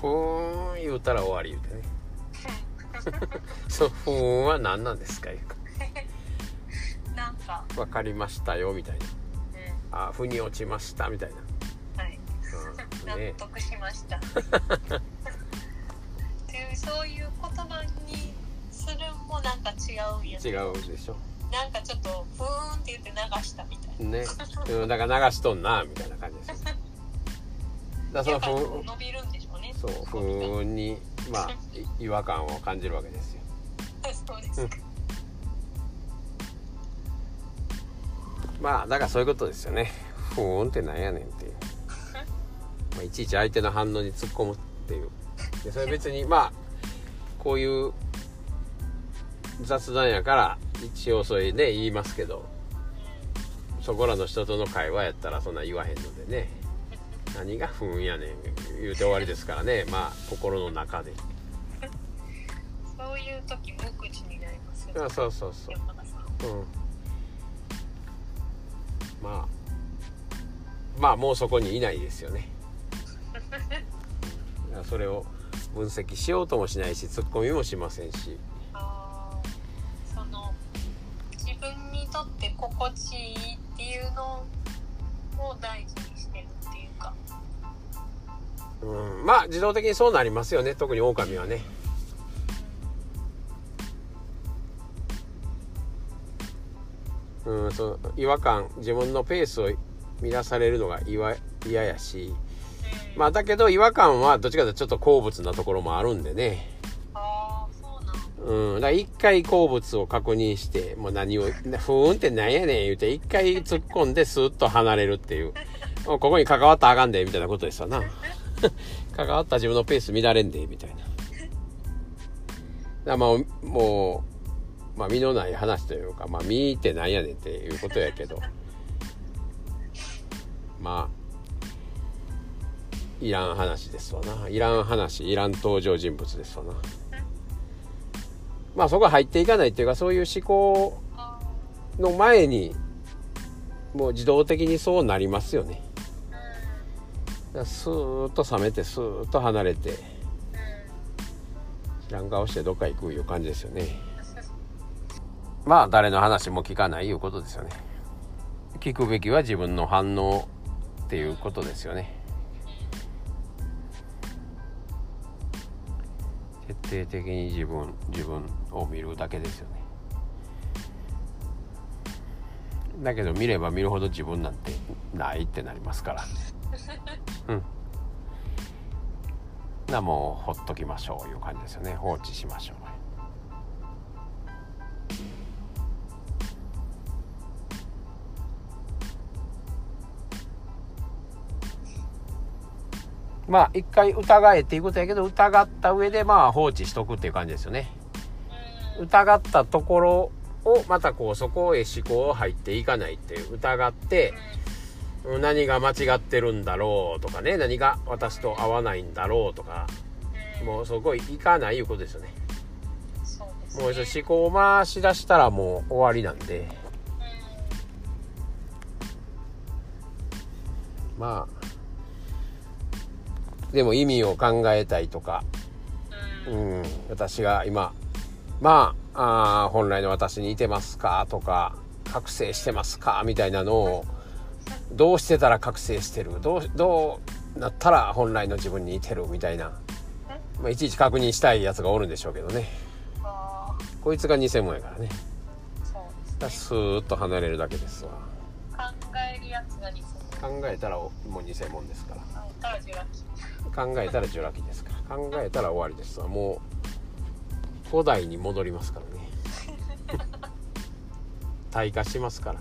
ふーん言うたら終わり言うてね。そのふーんは何なんですか言うか なんか、分かりましたよみたいな。うん、あ腑に落ちましたみたいな、はい。うん、ね。納得しました。っていうそういう言葉にするもなんか違うんや違うでしょ。なんかちょっとふーんって言って流したみたいね、うん、だから流しとんなみたいな感じですよ。だからな。そのふーん。伸びるんでしょ。うね。そう不う。運にまあい 違和感を感じるわけですよ。そうです。か。まあだからそういうことですよね。不運ってなんやねんっていう、まあ、いちいち相手の反応に突っ込むっていう。でそれ別に まあこういう雑談やから一応それね言いますけどそこらの人との会話やったらそんな言わへんのでね何が不運やねん言うて終わりですからね。まあ心の中で。そういう時無口になりますよ。あそうそうそう。うん。まあまあもうそこにいないですよね。それを分析しようともしないしツッコミもしませんし。その自分にとって心地いいうん。まあ自動的にそうなりますよね。特に狼はね。うんその違和感。自分のペースを乱されるのが嫌嫌やし。うんまあだけど違和感はどっちかというとちょっと好物なところもあるんでね。ああそうなんうん、だから一回好物を確認して、もう何を、ふーんってなんやねん言うて、一回突っ込んでスーッと離れるっていう。ここに関わったらあかんで、みたいなことですよな。関わった自分のペース乱れんで、みたいな。だまあ、もう、まあ、身のない話というか、まあ、身ってなんやねんっていうことやけど、まあ、いらん話ですわな。いらん話、いらん登場人物ですわな。まあそこは入っていかないっていうかそういう思考の前にもう自動的にそうなりますよねスーッと冷めてスーッと離れて。うん知らん顔してどっか行くいう感じですよね。まあ誰の話も聞かないいうことですよね。聞くべきは自分の反応っていうことですよね。徹底的に自分自分を見るだけですよね。だけど見れば見るほど自分なんてないってなりますからうん。なもうほっときましょういう感じですよね。放置しましょう。まあ一回疑えっていうことやけど疑った上でまあ放置しとくっていう感じですよね。うん。疑ったところをまたこうそこへ思考を入っていかないっていう。疑ってうん何が間違ってるんだろうとかね。何が私と合わないんだろうとか。うんもうそこへいかないいうことですよね。そうね。もうそ思考を回し出したらもう終わりなんで。まあでも意味を考えたいとか。うん。うんうん、私が今まああー本来の私に似てますかとか覚醒してますかみたいなのをどうしてたら覚醒してる？どうどうなったら本来の自分に似てるみたいな、まあ、いちいち確認したいやつがおるんでしょうけどね。あこいつが偽物やからね。ーそうですスーッと離れるだけですわ。ね考えるやつが偽物。考えたらもう偽物ですから。あたらジュラキ考えたらジュラ紀ですから。考えたら終わりですわ。もう古代に戻りますからね。退化しますから